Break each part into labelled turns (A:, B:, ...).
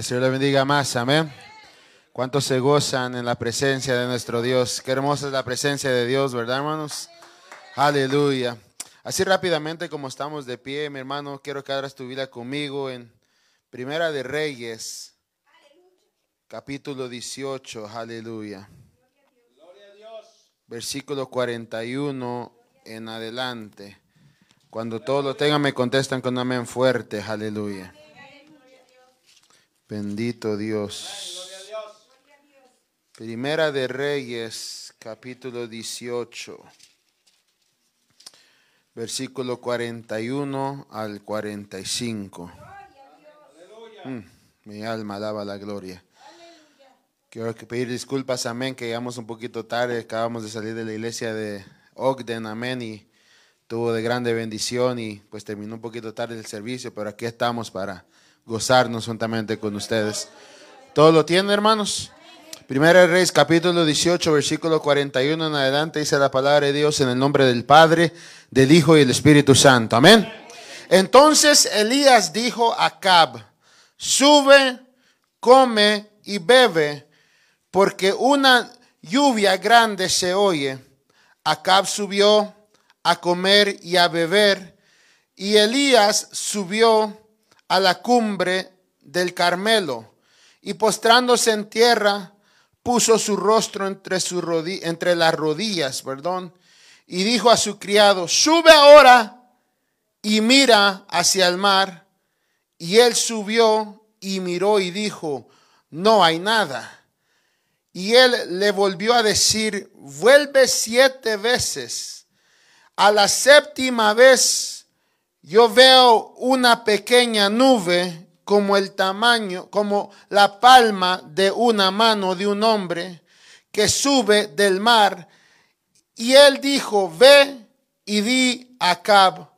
A: El Señor le bendiga más, amén. ¿Cuántos se gozan en la presencia de nuestro Dios? Qué hermosa es la presencia de Dios, ¿verdad, hermanos? Aleluya. Así rápidamente como estamos de pie, mi hermano, quiero que abras tu vida conmigo en Primera de Reyes, capítulo 18, aleluya. Versículo 41 en adelante. Cuando todos lo tengan, me contestan con amén fuerte, aleluya. Bendito Dios. Primera de Reyes, capítulo 18, versículo 41 al 45. Mm, mi alma alaba la gloria. Quiero pedir disculpas, amén, que llegamos un poquito tarde. Acabamos de salir de la iglesia de Ogden, amén, y tuvo de grande bendición y pues terminó un poquito tarde el servicio, pero aquí estamos para gozarnos juntamente con ustedes. ¿Todo lo tienen, hermanos? Primera Reyes, capítulo 18, versículo 41 en adelante, dice la palabra de Dios en el nombre del Padre, del Hijo y del Espíritu Santo. Amén. Entonces Elías dijo a Cab, sube, come y bebe, porque una lluvia grande se oye. Acab subió a comer y a beber, y Elías subió a la cumbre del Carmelo, y postrándose en tierra, puso su rostro entre, entre las rodillas, perdón, y dijo a su criado, sube ahora y mira hacia el mar. Y él subió y miró y dijo, no hay nada. Y él le volvió a decir, vuelve siete veces. A la séptima vez yo veo una pequeña nube como el tamaño, como la palma de una mano de un hombre que sube del mar. Y él dijo, ve y di a Cab,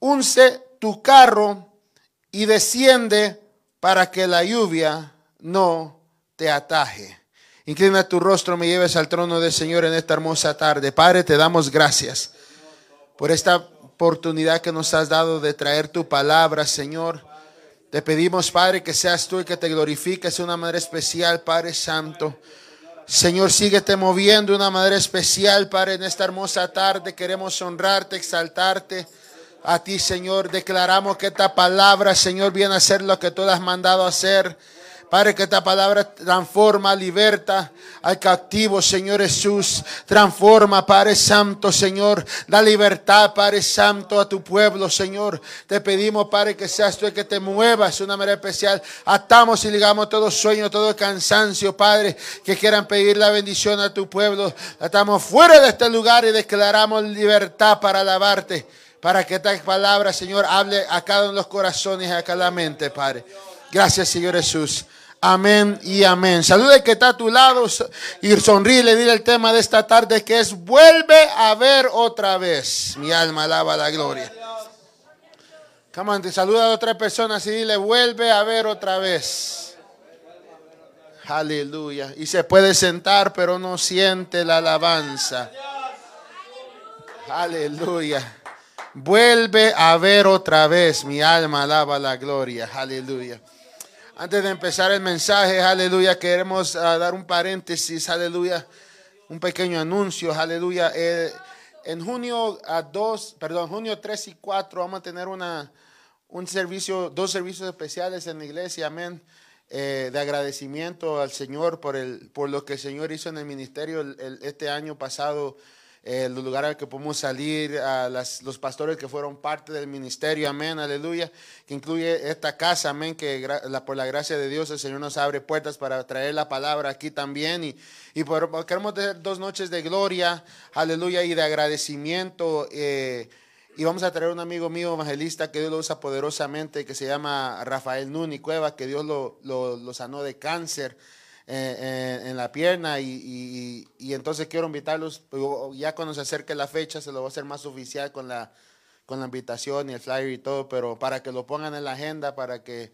A: unce tu carro y desciende para que la lluvia no te ataje. Inclina tu rostro, me lleves al trono del Señor en esta hermosa tarde. Padre, te damos gracias por esta oportunidad que nos has dado de traer tu palabra, Señor. Te pedimos, Padre, que seas tú y que te glorifiques de una manera especial, Padre Santo. Señor, síguete moviendo de una manera especial, Padre, en esta hermosa tarde. Queremos honrarte, exaltarte a ti, Señor. Declaramos que esta palabra, Señor, viene a ser lo que tú has mandado a hacer. Padre, que esta palabra transforma, liberta al cautivo, Señor Jesús. Transforma, Padre Santo, Señor. Da libertad, Padre Santo, a tu pueblo, Señor. Te pedimos, Padre, que seas tú el que te muevas de una manera especial. Atamos y ligamos todo sueño, todo cansancio, Padre, que quieran pedir la bendición a tu pueblo. Estamos fuera de este lugar y declaramos libertad para alabarte. Para que esta palabra, Señor, hable a cada uno de los corazones y a cada mente, Padre. Gracias, Señor Jesús. Amén y amén. Saluda que está a tu lado y sonríe dile el tema de esta tarde que es vuelve a ver otra vez. Mi alma alaba la gloria. Come on, te saluda a otra persona y dile vuelve a ver otra vez. Aleluya. Y se puede sentar pero no siente la alabanza. Aleluya. Vuelve a ver otra vez. Mi alma alaba la gloria. Aleluya. Antes de empezar el mensaje, aleluya, queremos ah, dar un paréntesis, aleluya, un pequeño anuncio, aleluya. Eh, en junio a 2, perdón, junio 3 y 4 vamos a tener una, un servicio, dos servicios especiales en la iglesia, amén, eh, de agradecimiento al Señor por, el, por lo que el Señor hizo en el ministerio este año pasado el lugar al que podemos salir, a los pastores que fueron parte del ministerio, amén, aleluya, que incluye esta casa, amén, que por la gracia de Dios el Señor nos abre puertas para traer la palabra aquí también y, y por, queremos tener dos noches de gloria, aleluya, y de agradecimiento. Eh, y vamos a traer un amigo mío evangelista que Dios lo usa poderosamente, que se llama Rafael Nuni Cueva, que Dios lo, lo sanó de cáncer. Eh, eh, en la pierna y, entonces quiero invitarlos, ya cuando se acerque la fecha se lo va a hacer más oficial con la, con la invitación y el flyer y todo, pero para que lo pongan en la agenda, para que,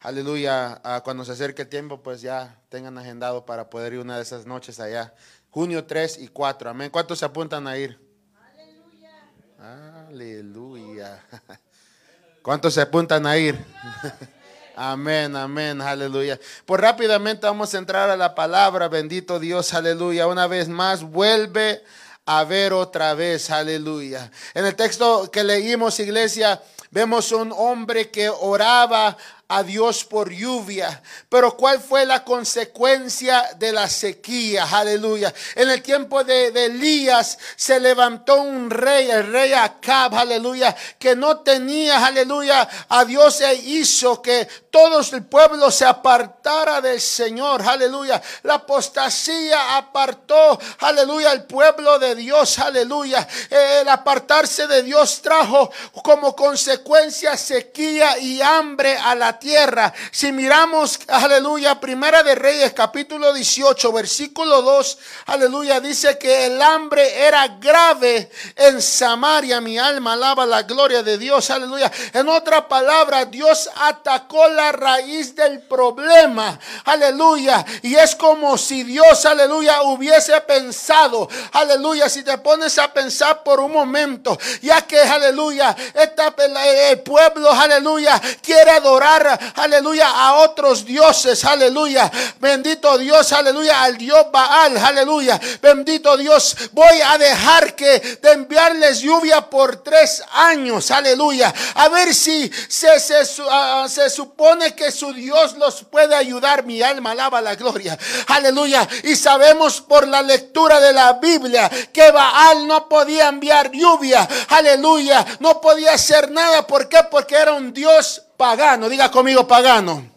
A: aleluya, cuando se acerque el tiempo, pues ya tengan agendado para poder ir una de esas noches allá. Junio 3 y 4, amén. ¿Cuántos se apuntan a ir? Aleluya. Aleluya. ¿Cuántos se apuntan a ir? Amén, amén, aleluya. Pues rápidamente vamos a entrar a la palabra, bendito Dios, aleluya. Una vez más, vuelve a ver otra vez, aleluya. En el texto que leímos, iglesia, vemos un hombre que oraba a Dios por lluvia. Pero ¿cuál fue la consecuencia de la sequía? Aleluya. En el tiempo de, Elías se levantó un rey, el rey Acab, aleluya, que no tenía, aleluya, a Dios e hizo que todo el pueblo se apartara del Señor, aleluya. La apostasía apartó, aleluya, el pueblo de Dios, aleluya. El apartarse de Dios trajo como consecuencia sequía y hambre a la tierra. Si miramos, aleluya, Primera de Reyes, capítulo 18, versículo 2, aleluya, dice que el hambre era grave en Samaria. Mi alma alaba la gloria de Dios, aleluya. En otra palabra, Dios atacó la raíz del problema, aleluya. Y es como si Dios, aleluya, hubiese pensado, aleluya, si te pones a pensar por un momento, ya que, aleluya, el pueblo, aleluya, quiere adorar aleluya, a otros dioses, aleluya. Bendito Dios, aleluya, al Dios Baal, aleluya. Bendito Dios, voy a dejar que de enviarles lluvia por tres años, aleluya. A ver si se, se, se supone que su Dios los puede ayudar. Mi alma alaba la gloria, aleluya. Y sabemos por la lectura de la Biblia que Baal no podía enviar lluvia, aleluya. No podía hacer nada. ¿Por qué? Porque era un Dios pagano, diga conmigo pagano.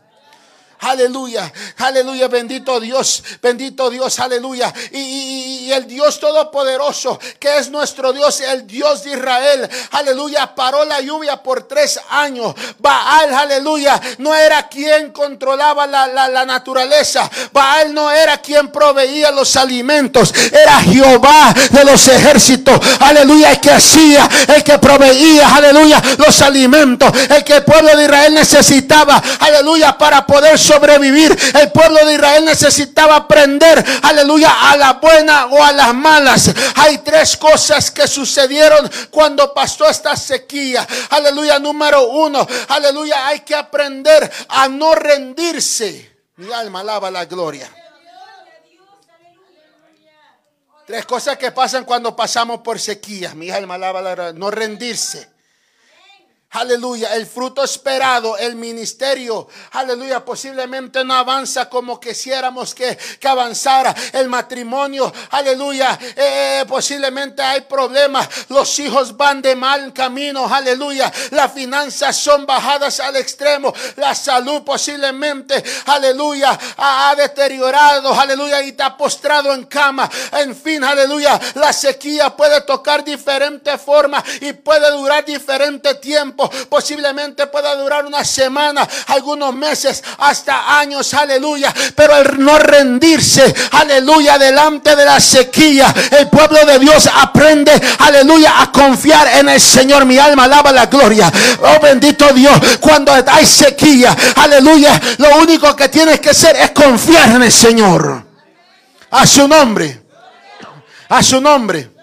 A: Aleluya, aleluya, bendito Dios, bendito Dios, aleluya. Y, el Dios Todopoderoso, que es nuestro Dios, el Dios de Israel, aleluya, paró la lluvia por tres años. Baal, aleluya, no era quien controlaba la, la naturaleza. Baal no era quien proveía los alimentos, era Jehová de los ejércitos, aleluya, el que hacía, el que proveía, aleluya, los alimentos, el que el pueblo de Israel necesitaba, aleluya, para poder sobrevivir. El pueblo de Israel necesitaba aprender, aleluya, a la buena o a las malas. Hay tres cosas que sucedieron cuando pasó esta sequía. Aleluya, número uno, aleluya, hay que aprender a no rendirse. Mi alma alaba la gloria. Tres cosas que pasan cuando pasamos por sequía. Mi alma alaba la gloria. No rendirse. Aleluya, el fruto esperado, el ministerio, aleluya, posiblemente no avanza como quisiéramos que, que avanzara. El matrimonio, aleluya, eh, posiblemente hay problemas. Los hijos van de mal camino, aleluya. Las finanzas son bajadas al extremo. La salud posiblemente, aleluya, ha, deteriorado, aleluya, y está postrado en cama. En fin, aleluya, la sequía puede tocar diferentes formas y puede durar diferente tiempo posiblemente pueda durar una semana, algunos meses, hasta años, aleluya. Pero el no rendirse, aleluya, delante de la sequía, el pueblo de Dios aprende, aleluya, a confiar en el Señor. Mi alma alaba la gloria. Oh bendito Dios, cuando hay sequía, aleluya, lo único que tienes que hacer es confiar en el Señor. A su nombre. A su nombre.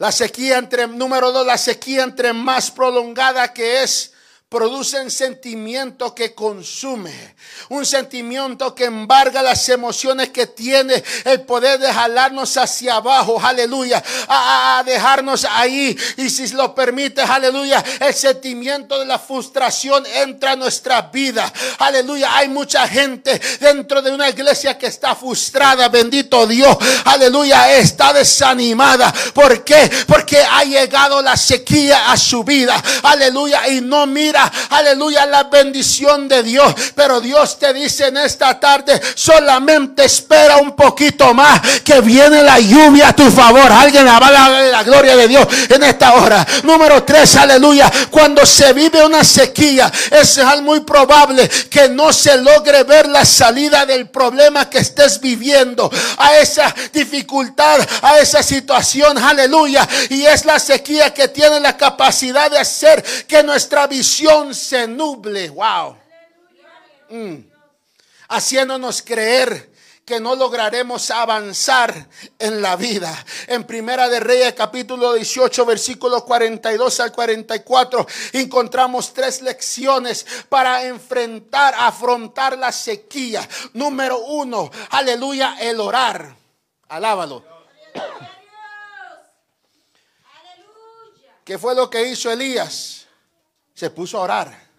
A: La sequía entre, número dos, la sequía entre más prolongada que es, produce un sentimiento que consume, un sentimiento que embarga las emociones que tiene. El poder de jalarnos hacia abajo, aleluya, a, dejarnos ahí. Y si lo permite, aleluya, el sentimiento de la frustración entra a nuestra vida, aleluya, hay mucha gente dentro de una iglesia que está frustrada, bendito Dios, aleluya, está desanimada, ¿por qué? Porque ha llegado la sequía a su vida, aleluya, y no mira aleluya, la bendición de Dios. Pero Dios te dice en esta tarde, solamente espera un poquito más, que viene la lluvia a tu favor. Alguien avala la gloria de Dios en esta hora. Número tres, aleluya, cuando se vive una sequía, es muy probable que no se logre ver la salida del problema que estés viviendo, a esa dificultad, a esa situación, aleluya. Y es la sequía que tiene la capacidad de hacer que nuestra visión se nuble. Wow. Mm. Haciéndonos creer que no lograremos avanzar en la vida. En Primera de Reyes capítulo 18 versículo 42 al 44 encontramos tres lecciones para enfrentar, afrontar la sequía. Número uno, aleluya, el orar. Alábalo. ¿Qué fue lo que hizo Elías? Se puso a orar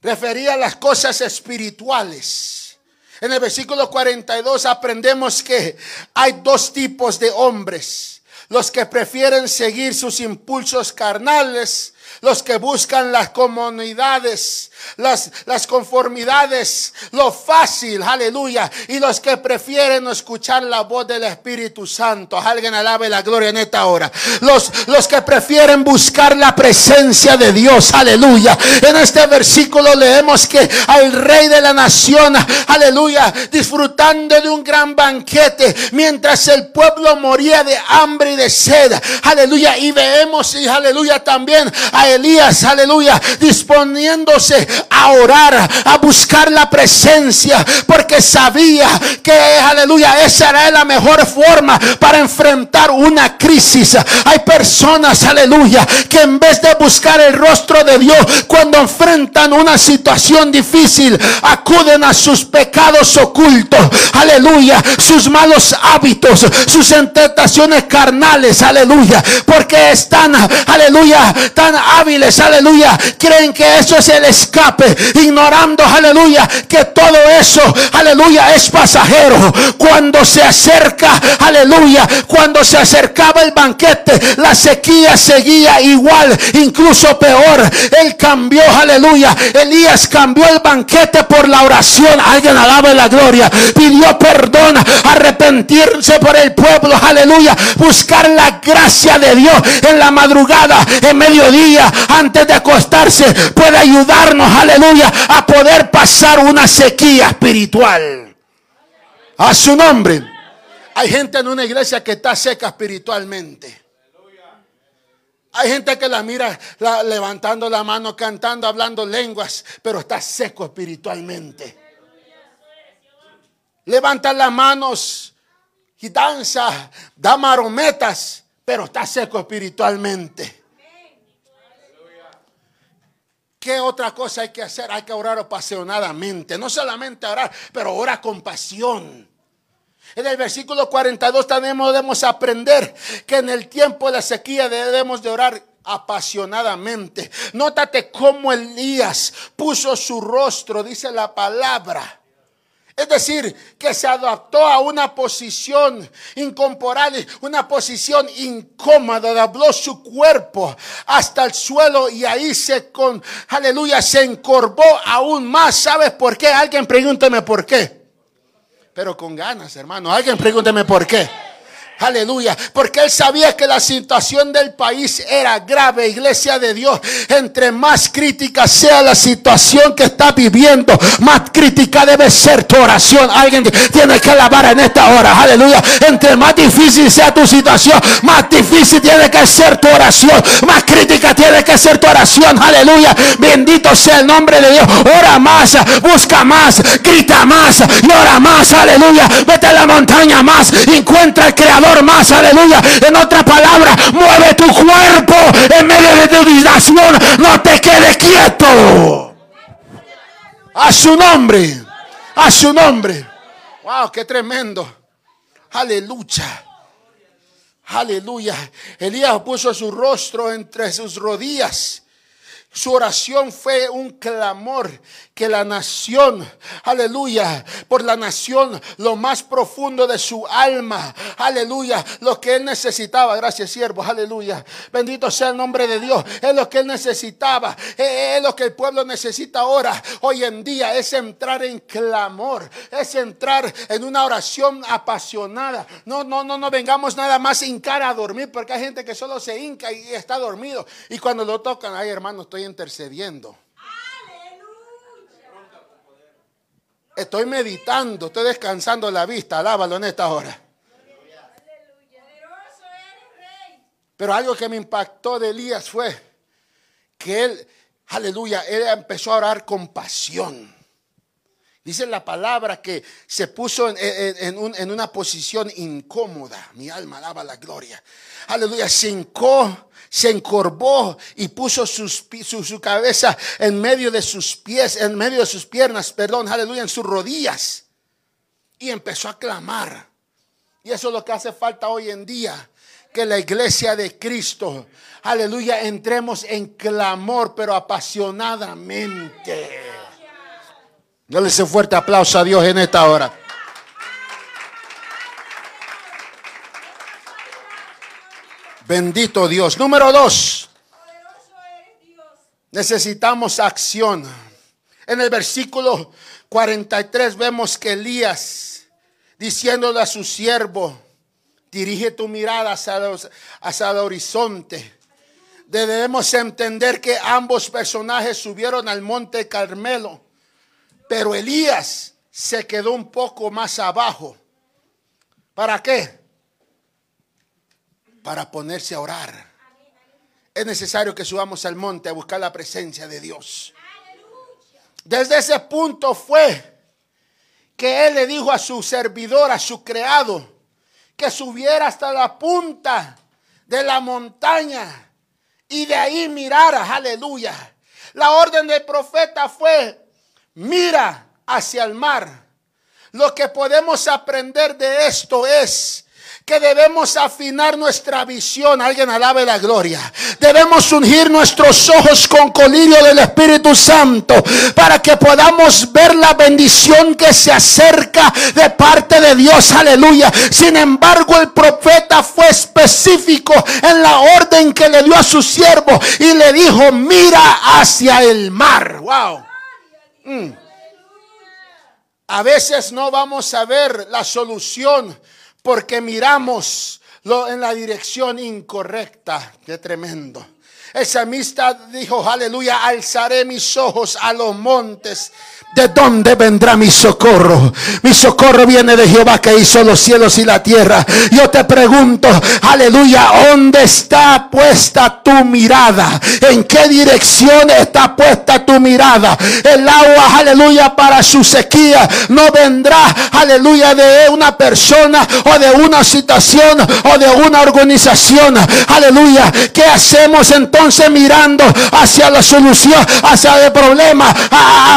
A: refería a las cosas espirituales. En el versículo 42 aprendemos que hay dos tipos de hombres. Los que prefieren seguir sus impulsos carnales, los que buscan las comunidades las, las conformidades, lo fácil, aleluya, y los que prefieren escuchar la voz del Espíritu Santo. Alguien alabe la gloria en esta hora. Los, los que prefieren buscar la presencia de Dios, aleluya. En este versículo leemos que al rey de la nación, aleluya, disfrutando de un gran banquete, mientras el pueblo moría de hambre y de sed, aleluya. Y vemos, y aleluya, también Elías, aleluya, disponiéndose a orar, a buscar la presencia, porque sabía que, aleluya, esa era la mejor forma para enfrentar una crisis. Hay personas, aleluya, que en vez de buscar el rostro de Dios cuando enfrentan una situación difícil, acuden a sus pecados ocultos, aleluya, sus malos hábitos, sus tentaciones carnales, aleluya, porque están, aleluya, tan hábiles, aleluya, creen que eso es el escape ignorando, aleluya, que todo eso, aleluya, es pasajero. Cuando se acerca, aleluya, cuando se acercaba el banquete, la sequía seguía igual, incluso peor. Él cambió, aleluya. Elías cambió el banquete por la oración. Alguien alaba la gloria. Pidió perdón, arrepentirse por el pueblo, aleluya. Buscar la gracia de Dios en la madrugada, en mediodía, antes de acostarse, puede ayudarnos aleluya, a poder pasar una sequía espiritual. A su nombre. Hay gente en una iglesia que está seca espiritualmente. Hay gente que la mira levantando la mano, cantando, hablando lenguas, pero está seco espiritualmente. Levanta las manos y danza, da marometas, pero está seco espiritualmente. ¿Qué otra cosa hay que hacer? Hay que orar apasionadamente. No solamente orar, pero orar con pasión. En el versículo 42 también debemos aprender que en el tiempo de la sequía debemos de orar apasionadamente. Nótate cómo Elías puso su rostro, dice la palabra es decir, que se adaptó a una posición incomparable, una posición incómoda, dobló su cuerpo hasta el suelo y ahí se con, aleluya, se encorvó aún más. ¿Sabes por qué? Alguien pregúnteme por qué. Pero con ganas, hermano. Alguien pregúnteme por qué. Aleluya. Porque él sabía que la situación del país era grave, iglesia de Dios. Entre más crítica sea la situación que está viviendo, más crítica debe ser tu oración. Alguien tiene que alabar en esta hora. Aleluya. Entre más difícil sea tu situación, más difícil tiene que ser tu oración. Más crítica tiene que ser tu oración. Aleluya. Bendito sea el nombre de Dios. Ora más, busca más, grita más y ora más. Aleluya. Vete a la montaña más. Encuentra el creador más, aleluya. En otra palabra, mueve tu cuerpo en medio de tu dilación. No te quedes quieto. A su nombre. A su nombre. Wow, qué tremendo. Aleluya. Aleluya. Elías puso su rostro entre sus rodillas. Su oración fue un clamor que la nación, aleluya, por la nación, lo más profundo de su alma, aleluya, lo que él necesitaba, gracias siervo, aleluya, bendito sea el nombre de Dios, es lo que él necesitaba, es lo que el pueblo necesita ahora, hoy en día, es entrar en clamor, es entrar en una oración apasionada, no, no, no, no vengamos nada más hincar a dormir, porque hay gente que solo se hinca y está dormido, y cuando lo tocan, ay hermano, estoy intercediendo. Estoy meditando, estoy descansando la vista, alábalo en esta hora. Pero algo que me impactó de Elías fue que él, aleluya, él empezó a orar con pasión. Dice la palabra que se puso en, una posición incómoda. Mi alma alaba la gloria. Aleluya. Se hincó, se encorvó y puso su, su, cabeza en medio de sus pies, en medio de sus piernas, perdón, aleluya, en sus rodillas. Y empezó a clamar. Y eso es lo que hace falta hoy en día. Que la iglesia de Cristo, aleluya, entremos en clamor, pero apasionadamente. Dale ese fuerte aplauso a Dios en esta hora. Bendito Dios. Número dos. Necesitamos acción. En el versículo 43 vemos que Elías, diciéndole a su siervo, dirige tu mirada hacia, hacia el horizonte. Debemos entender que ambos personajes subieron al monte Carmelo pero Elías se quedó un poco más abajo. ¿Para qué? Para ponerse a orar. Es necesario que subamos al monte a buscar la presencia de Dios. Desde ese punto fue que él le dijo a su servidor, a su creado, que subiera hasta la punta de la montaña y de ahí mirara, aleluya. La orden del profeta fue, mira hacia el mar. Lo que podemos aprender de esto es que debemos afinar nuestra visión. Alguien alabe la gloria. Debemos ungir nuestros ojos con colirio del Espíritu Santo para que podamos ver la bendición que se acerca de parte de Dios. Aleluya. Sin embargo, el profeta fue específico en la orden que le dio a su siervo y le dijo, mira hacia el mar. Wow. Mm. A veces no vamos a ver la solución porque miramos en la dirección incorrecta. Qué tremendo. El salmista dijo, aleluya, alzaré mis ojos a los montes ¿De dónde vendrá mi socorro? Mi socorro viene de Jehová que hizo los cielos y la tierra. Yo te pregunto, aleluya, ¿dónde está puesta tu mirada? ¿En qué dirección está puesta tu mirada? El agua, aleluya, para su sequía no vendrá, aleluya, de una persona o de una situación o de una organización. Aleluya, ¿qué hacemos entonces mirando hacia la solución, hacia el problema,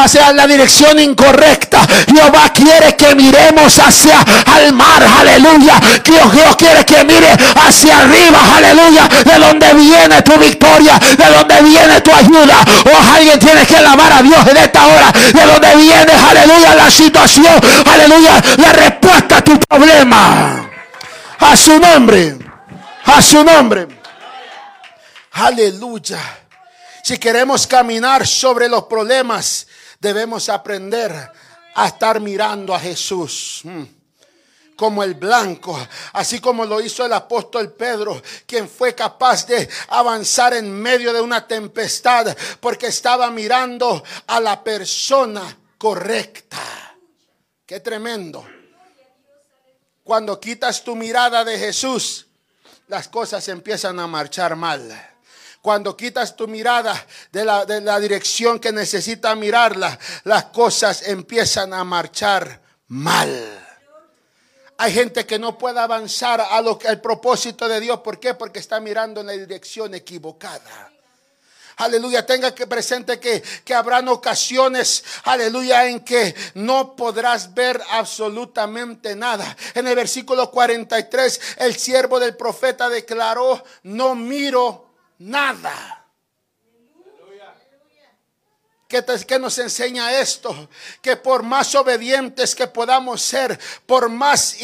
A: hacia la dirección? incorrecta. Jehová quiere que miremos hacia el mar, aleluya. Dios, Dios quiere que mire hacia arriba, aleluya. De donde viene tu victoria, de donde viene tu ayuda. Oh, alguien tiene que alabar a Dios en esta hora. De donde viene, aleluya, la situación, aleluya, la respuesta a tu problema. A su nombre, a su nombre. Aleluya. Si queremos caminar sobre los problemas, debemos aprender a estar mirando a Jesús mm, como el blanco, así como lo hizo el apóstol Pedro, quien fue capaz de avanzar en medio de una tempestad porque estaba mirando a la persona correcta. Qué tremendo. Cuando quitas tu mirada de Jesús, las cosas empiezan a marchar mal. Cuando quitas tu mirada de la, dirección que necesita mirarla, las cosas empiezan a marchar mal. Hay gente que no puede avanzar al propósito de Dios. ¿Por qué? Porque está mirando en la dirección equivocada. Aleluya, tenga que presente que, que habrán ocasiones, aleluya, en que no podrás ver absolutamente nada. En el versículo 43, el siervo del profeta declaró, no miro nada. ¿Qué, nos enseña esto? Que por más obedientes que podamos ser, por más,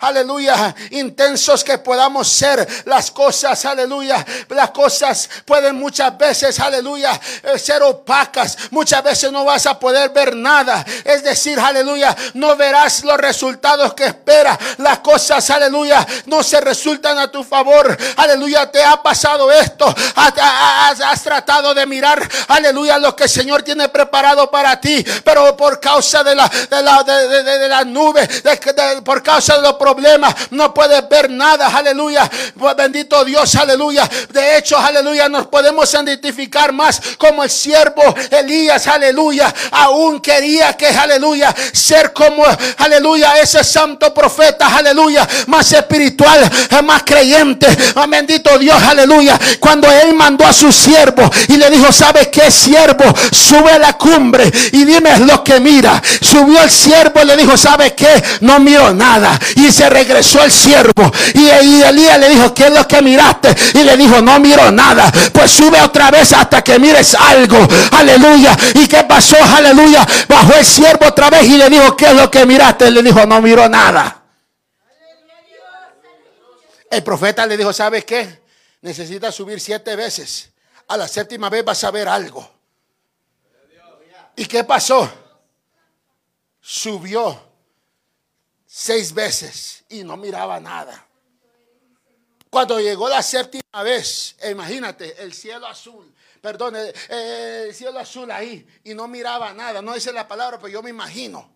A: aleluya, intensos que podamos ser, las cosas, aleluya, las cosas pueden muchas veces, aleluya, eh, ser opacas. Muchas veces no vas a poder ver nada. Es decir, aleluya, no verás los resultados que espera. Las cosas, aleluya, no se resultan a tu favor. Aleluya, te ha pasado esto. Has, tratado de mirar, aleluya, lo que el Señor tiene preparado para ti, pero por causa de la, de la, de, la nube, por causa de los problemas, no puedes ver nada, aleluya. Bendito Dios, aleluya. De hecho, aleluya, nos podemos identificar más como el siervo Elías, aleluya. Aún quería que, aleluya, ser como, aleluya, ese santo profeta, aleluya, más espiritual, más creyente, más bendito Dios, aleluya. Cuando él mandó a su siervo y le dijo, ¿sabe qué siervo? Sube a la cumbre y dime lo que mira. Subió el siervo y le dijo, ¿sabe qué? No miro nada. Y se regresó el siervo. Y, Elías le dijo, ¿qué es lo que miraste? Y le dijo, no miro nada. Pues sube otra vez hasta que mires algo. Aleluya. ¿Y qué pasó? Aleluya. Bajó el siervo otra vez y le dijo, ¿qué es lo que miraste? Y le dijo, no miro nada. El profeta le dijo, ¿sabes qué? Necesitas subir siete veces. A la séptima vez vas a ver algo. ¿Y qué pasó? Subió seis veces y no miraba nada. Cuando llegó la séptima vez, imagínate, el cielo azul, perdón, el, cielo azul ahí, y no miraba nada, no dice la palabra, pero yo me imagino.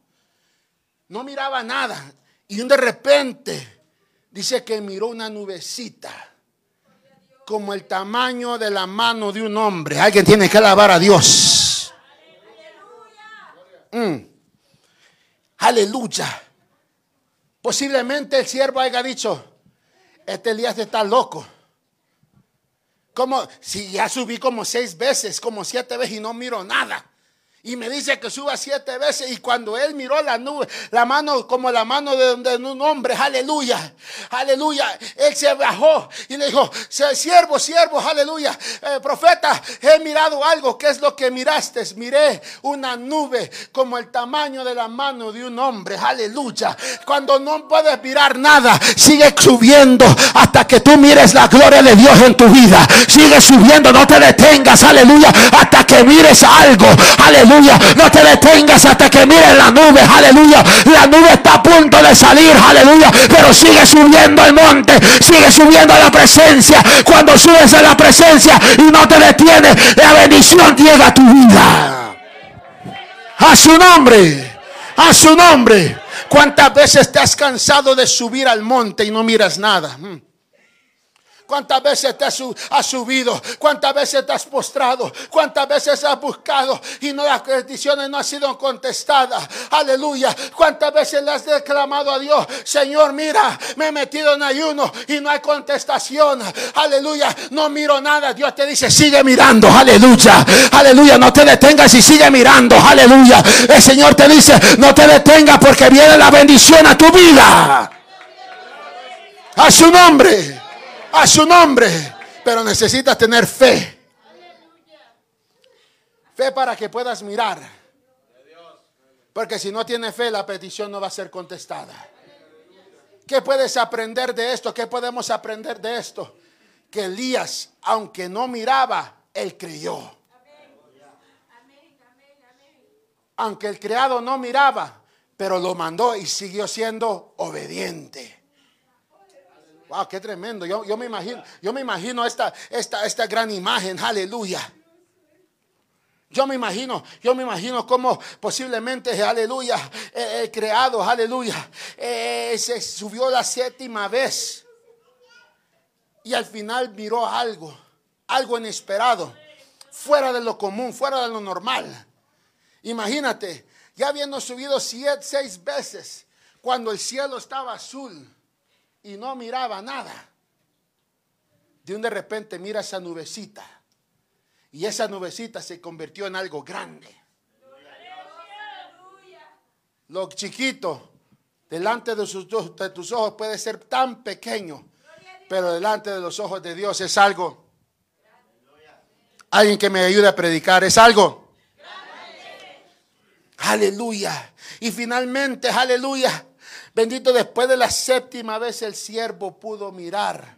A: No miraba nada. Y de repente dice que miró una nubecita como el tamaño de la mano de un hombre. Alguien tiene que alabar a Dios. Mm. Aleluya. Posiblemente el siervo haya dicho, este Elías está loco. Como si ya subí como seis veces, como siete veces y no miro nada. Y me dice que suba siete veces. Y cuando él miró la nube, la mano como la mano de, un hombre, aleluya, aleluya. Él se bajó y le dijo: Siervo, siervo, aleluya. Eh, profeta, he mirado algo. ¿Qué es lo que miraste? Miré una nube como el tamaño de la mano de un hombre, aleluya. Cuando no puedes mirar nada, sigue subiendo hasta que tú mires la gloria de Dios en tu vida. Sigue subiendo, no te detengas, aleluya, hasta que mires algo, aleluya No te detengas hasta que mires la nube, aleluya. La nube está a punto de salir, aleluya. Pero sigue subiendo el monte, sigue subiendo la presencia. Cuando subes a la presencia y no te detienes, la bendición llega a tu vida. A su nombre, a su nombre. ¿Cuántas veces te has cansado de subir al monte y no miras nada? ¿Cuántas veces te has, subido? ¿Cuántas veces te has postrado? ¿Cuántas veces has buscado y no las peticiones no han sido contestadas? Aleluya. ¿Cuántas veces le has declamado a Dios? Señor, mira, me he metido en ayuno y no hay contestación. Aleluya. No miro nada. Dios te dice, sigue mirando. Aleluya. Aleluya. No te detengas y sigue mirando. Aleluya. El Señor te dice, no te detengas porque viene la bendición a tu vida. A su nombre a su nombre. Pero necesitas tener fe. Fe para que puedas mirar. Porque si no tienes fe, la petición no va a ser contestada. ¿Qué puedes aprender de esto? ¿Qué podemos aprender de esto? Que Elías, aunque no miraba, él creyó. Aunque el criado no miraba, pero lo mandó y siguió siendo obediente. Wow, qué tremendo. Yo, yo, me imagino, yo me imagino esta, esta, esta gran imagen. Aleluya. Yo me imagino, yo me imagino cómo posiblemente, aleluya, el creado, aleluya, eh, se subió la séptima vez y al final miró algo, algo inesperado, fuera de lo común, fuera de lo normal. Imagínate, ya habiendo subido siete, seis veces, cuando el cielo estaba azul, y no miraba nada. De un de repente mira esa nubecita y esa nubecita se convirtió en algo grande. Lo chiquito delante de, sus, de tus ojos puede ser tan pequeño, pero delante de los ojos de Dios es algo. Alguien que me ayude a predicar es algo. Aleluya. Y finalmente, aleluya Bendito después de la séptima vez el siervo pudo mirar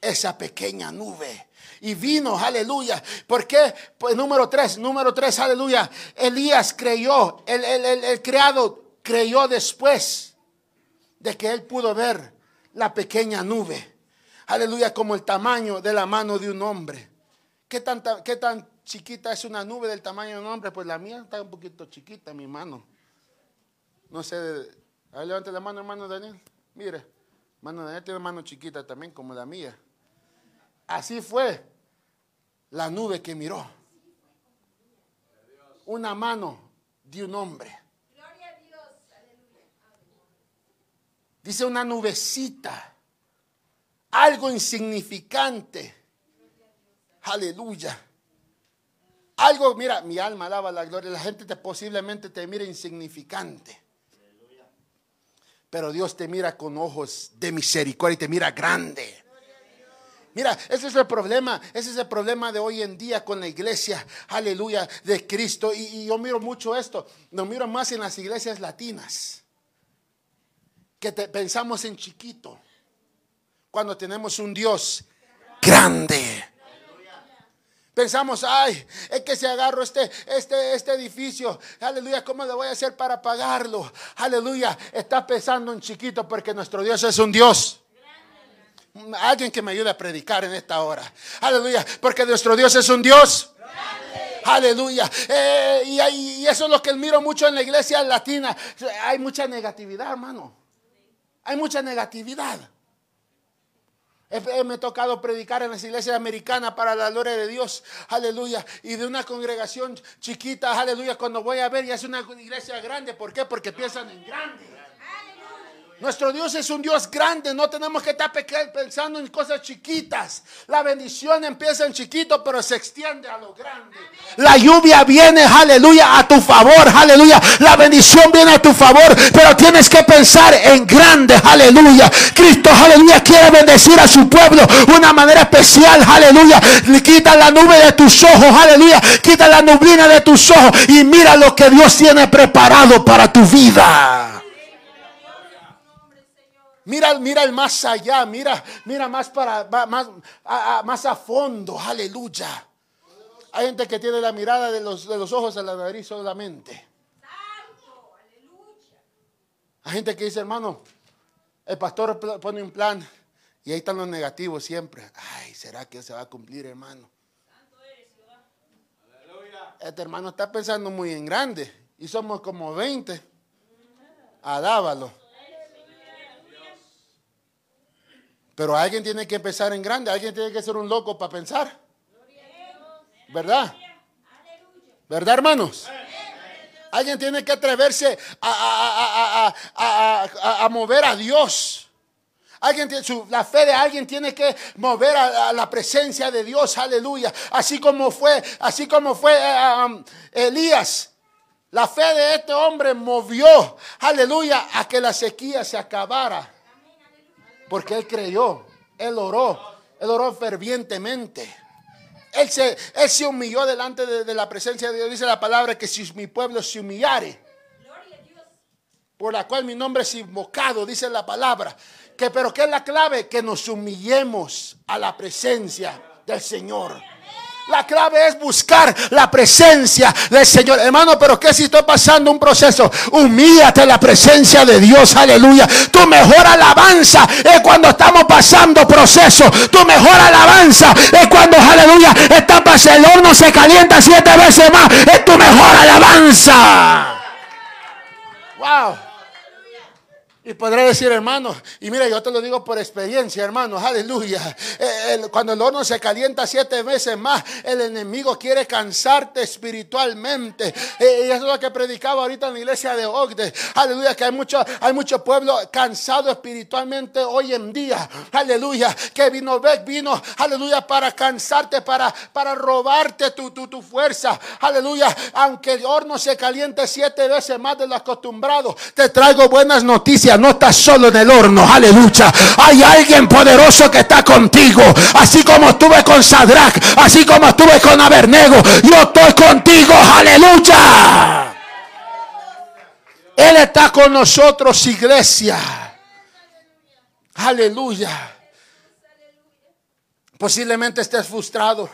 A: esa pequeña nube. Y vino, aleluya. ¿Por qué? Pues número tres, número tres, aleluya. Elías creyó, el, el, el, creado creyó después de que él pudo ver la pequeña nube. Aleluya, como el tamaño de la mano de un hombre. ¿Qué, tanta, qué tan chiquita es una nube del tamaño de un hombre, pues la mía está un poquito chiquita, mi mano. No sé, a ver, levante la mano, hermano Daniel. Mire, hermano Daniel tiene mano chiquita también, como la mía. Así fue la nube que miró. Una mano de un hombre. Dice una nubecita. Algo insignificante. Aleluya. Algo, mira, mi alma alaba la gloria. La gente te, posiblemente te mira insignificante. Pero Dios te mira con ojos de misericordia y te mira grande. Mira, ese es el problema, ese es el problema de hoy en día con la iglesia, aleluya, de Cristo. Y, yo miro mucho esto, lo miro más en las iglesias latinas, que pensamos en chiquito, cuando tenemos un Dios grande. Pensamos, ay, es que si agarro este, este, este edificio, aleluya, ¿cómo le voy a hacer para pagarlo? Aleluya, está pensando en chiquito porque nuestro Dios es un Dios Alguien que me ayude a predicar en esta hora. Aleluya. Porque nuestro Dios es un Dios. Aleluya. Eh, y, eso es lo que miro mucho en la iglesia latina. Hay mucha negatividad, hermano. Hay mucha negatividad. Me he tocado predicar en las iglesias americanas para la gloria de Dios, aleluya, y de una congregación chiquita, aleluya, cuando voy a ver ya es una iglesia grande, ¿por qué? Porque piensan en grande. Nuestro Dios es un Dios grande, no tenemos que estar pensando en cosas chiquitas. La bendición empieza en chiquito, pero se extiende a lo grande. La lluvia viene, aleluya, a tu favor, aleluya. La bendición viene a tu favor, pero tienes que pensar en grande, aleluya. Cristo, aleluya, quiere bendecir a su pueblo de una manera especial, aleluya. Quita la nube de tus ojos, aleluya. Quita la nublina de tus ojos y mira lo que Dios tiene preparado para tu vida. Mira, mira el más allá, mira, mira más para más, a, más a fondo, aleluya. Hay gente que tiene la mirada de los, de los ojos a la nariz solamente. Hay gente que dice, hermano, el pastor pone un plan y ahí están los negativos siempre. Ay, ¿será que se va a cumplir, hermano? Este hermano está pensando muy en grande y somos como 20. Adábalo. Pero alguien tiene que empezar en grande, alguien tiene que ser un loco para pensar. ¿Verdad? ¿Verdad, hermanos? Alguien tiene que atreverse a, mover a Dios. Alguien tiene, la fe de alguien tiene que mover a, la presencia de Dios, aleluya. Así como fue, así como fue eh, Elías. La fe de este hombre movió, aleluya, a que la sequía se acabara. Porque él creyó, él oró, él oró fervientemente. Él se, él se humilló delante de, la presencia de Dios. Dice la palabra que si mi pueblo se humillare, por la cual mi nombre es invocado, dice la palabra. Que, pero ¿qué es la clave? Que nos humillemos a la presencia del Señor. La clave es buscar la presencia del Señor. Hermano, pero ¿qué si estoy pasando un proceso? Humíllate la presencia de Dios. Aleluya. Tu mejor alabanza es cuando estamos pasando proceso. Tu mejor alabanza es cuando, aleluya, está el horno se calienta siete veces más. Es tu mejor alabanza. Wow. Y podré decir, hermano, y mira, yo te lo digo por experiencia, hermano, aleluya. Eh, cuando el horno se calienta siete veces más, el enemigo quiere cansarte espiritualmente. Eh, y eso es lo que predicaba ahorita en la iglesia de Ogde. Aleluya, que hay mucho, hay mucho pueblo cansado espiritualmente hoy en día. Aleluya, que vino, vino, aleluya, para cansarte, para, para robarte tu, tu, tu fuerza. Aleluya, aunque el horno se caliente siete veces más de lo acostumbrado, te traigo buenas noticias no estás solo en el horno, aleluya. Hay alguien poderoso que está contigo, así como estuve con Sadrach, así como estuve con Abernego, yo estoy contigo, aleluya. Él está con nosotros, iglesia. Aleluya. Posiblemente estés frustrado.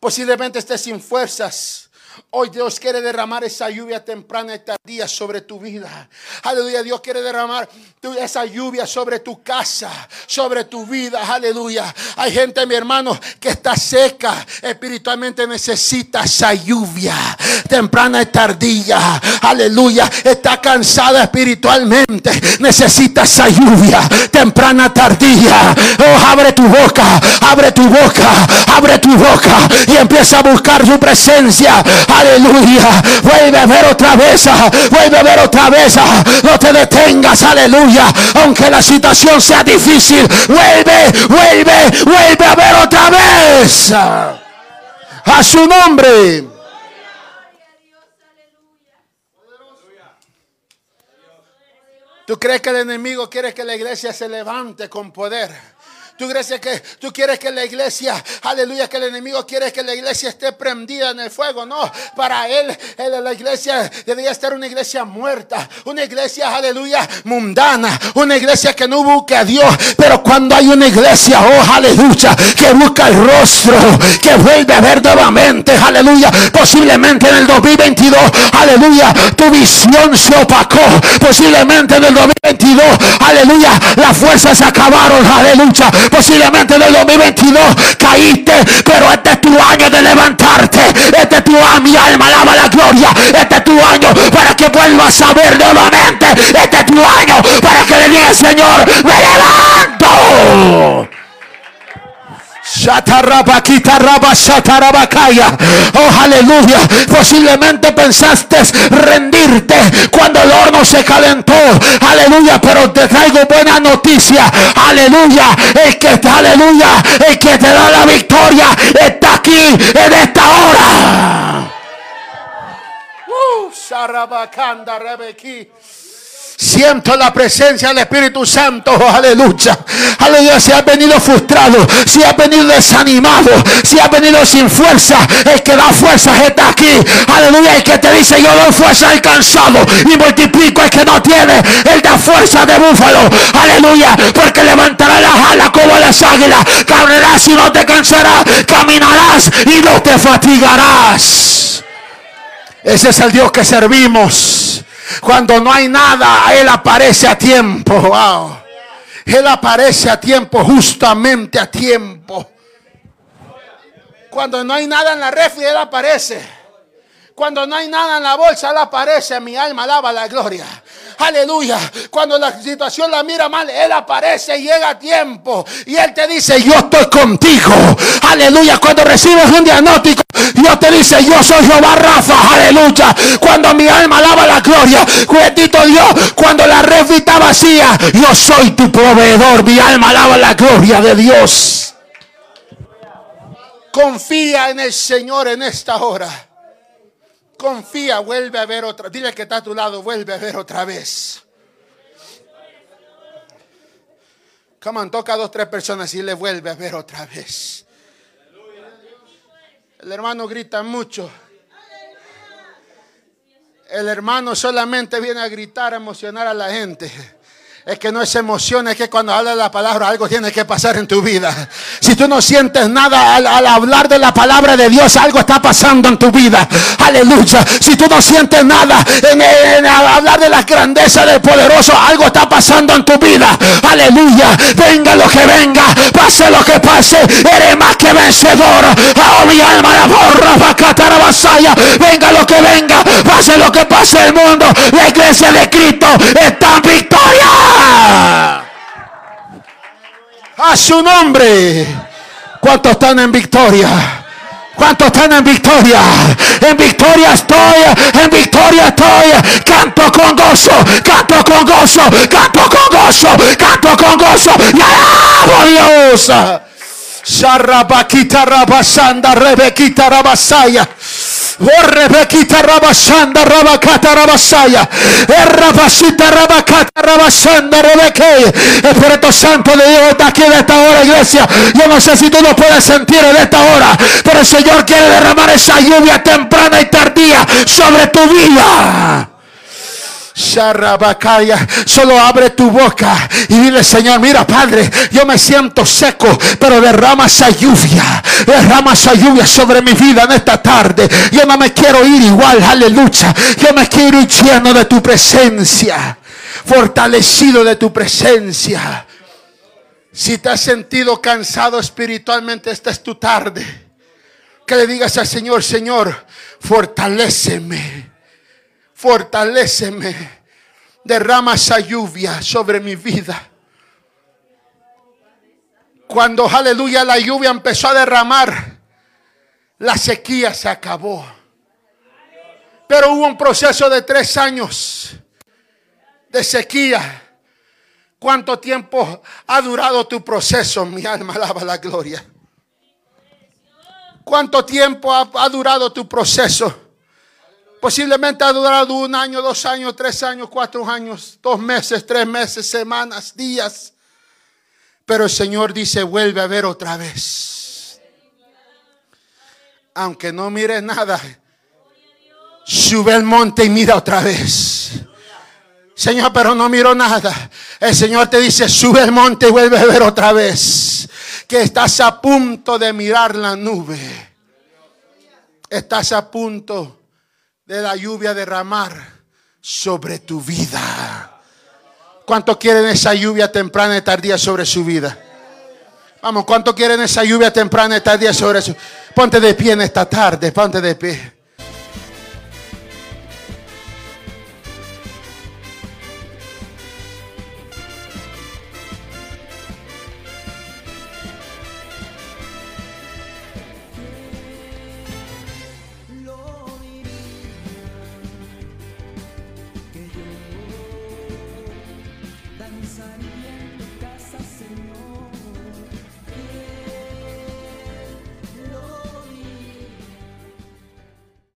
A: Posiblemente estés sin fuerzas. Hoy Dios quiere derramar esa lluvia temprana y tardía sobre tu vida. Aleluya. Dios quiere derramar esa lluvia sobre tu casa, sobre tu vida. Aleluya. Hay gente, mi hermano, que está seca. Espiritualmente necesita esa lluvia temprana y tardía. Aleluya. Está cansada espiritualmente. Necesita esa lluvia temprana, tardía. Oh, abre tu boca. Abre tu boca. Abre tu boca. Y empieza a buscar su presencia. Aleluya. Vuelve a ver otra vez. Vuelve a ver otra vez. No te detengas. Aleluya. Aunque la situación sea difícil. Vuelve, vuelve, vuelve a ver otra vez. A su nombre. ¿Tú crees que el enemigo quiere que la iglesia se levante con poder? Tú crees que tú quieres que la iglesia, aleluya, que el enemigo quiere que la iglesia esté prendida en el fuego. No, para él, la iglesia debería estar una iglesia muerta, una iglesia, aleluya, mundana, una iglesia que no busque a Dios. Pero cuando hay una iglesia, oh, aleluya, que busca el rostro, que vuelve a ver nuevamente, aleluya, posiblemente en el 2022, aleluya, tu visión se opacó, posiblemente en el 2022, aleluya, las fuerzas se acabaron, aleluya Posiblemente en el 2022 caíste, pero este es tu año de levantarte. Este es tu año, mi alma alaba la gloria. Este es tu año para que vuelvas a ver nuevamente. Este es tu año para que le digas, Señor, me levanto. Oh, aleluya. Posiblemente pensaste rendirte cuando el horno se calentó. Aleluya. Pero te traigo buena noticia. Aleluya. El que, aleluya. El que te da la victoria está aquí en esta hora. Uh, Siento la presencia del Espíritu Santo. Aleluya. Aleluya. Si has venido frustrado, si has venido desanimado, si has venido sin fuerza, el que da fuerzas está aquí. Aleluya. El que te dice yo doy fuerza al cansado y multiplico el que no tiene. Él da fuerza de búfalo. Aleluya. Porque levantará las alas como las águilas. Correrás y no te cansarás. Caminarás y no te fatigarás. Ese es el Dios que servimos. Cuando no hay nada, Él aparece a tiempo. Wow. Él aparece a tiempo, justamente a tiempo. Cuando no hay nada en la refri, Él aparece. Cuando no hay nada en la bolsa, Él aparece. Mi alma alaba la gloria. Aleluya. Cuando la situación la mira mal, Él aparece y llega a tiempo. Y Él te dice, yo estoy contigo. Aleluya. Cuando recibes un diagnóstico, Dios te dice, yo soy Jehová Rafa. Aleluya. Cuando mi alma alaba la gloria. Bendito Dios. Cuando la red está vacía, yo soy tu proveedor. Mi alma alaba la gloria de Dios. Confía en el Señor en esta hora. Confía, vuelve a ver otra. Dile que está a tu lado, vuelve a ver otra vez. Come on, toca a dos, tres personas y le vuelve a ver otra vez. El hermano grita mucho. El hermano solamente viene a gritar, a emocionar a la gente es que no es emoción, es que cuando habla la palabra algo tiene que pasar en tu vida. Si tú no sientes nada al, hablar de la palabra de Dios, algo está pasando en tu vida. Aleluya. Si tú no sientes nada en, hablar de la grandeza del poderoso, algo está pasando en tu vida. Aleluya. Venga lo que venga, pase lo que pase, eres más que vencedor. Oh, mi alma, la borra, vasalla. Venga lo que venga, pase lo que pase el mundo. La iglesia de Cristo está en victoria. A su nombre. ¿Cuántos están en victoria? ¿Cuántos están en victoria? En victoria estoy, en victoria estoy. Canto con gozo, canto con gozo, canto con gozo, canto con gozo. Y alabo Dios. Sharrabaquita rabasanda, rebequita rabasaya. Rebequita rabasanda, rabacata rabasaya. Rabasita rabacata rabasanda, rebeque. Espíritu Santo de Dios está aquí en esta hora, iglesia. Yo no sé si tú lo puedes sentir en esta hora, pero el Señor quiere derramar esa lluvia temprana y tardía sobre tu vida. Solo abre tu boca y dile, Señor, mira, Padre, yo me siento seco, pero derrama esa lluvia. Derrama esa lluvia sobre mi vida en esta tarde. Yo no me quiero ir igual, aleluya. Yo me quiero ir lleno de tu presencia. Fortalecido de tu presencia. Si te has sentido cansado espiritualmente, esta es tu tarde. Que le digas al Señor, Señor, fortaléceme, fortaléceme, derrama esa lluvia sobre mi vida. Cuando, aleluya, la lluvia empezó a derramar, la sequía se acabó. Pero hubo un proceso de tres años de sequía. ¿Cuánto tiempo ha durado tu proceso? Mi alma alaba la gloria. ¿Cuánto tiempo ha, durado tu proceso? Posiblemente ha durado un año, dos años, tres años, cuatro años, dos meses, tres meses, semanas, días. Pero el Señor dice, vuelve a ver otra vez. Aunque no mire nada, sube al monte y mira otra vez. Señor, pero no miro nada. El Señor te dice, sube al monte y vuelve a ver otra vez que estás a punto de mirar la nube. Estás a punto de la lluvia derramar sobre tu vida. ¿Cuánto quieren esa lluvia temprana y tardía sobre su vida? Vamos, ¿cuánto quieren esa lluvia temprana y tardía sobre su Ponte de pie en esta tarde, ponte de pie.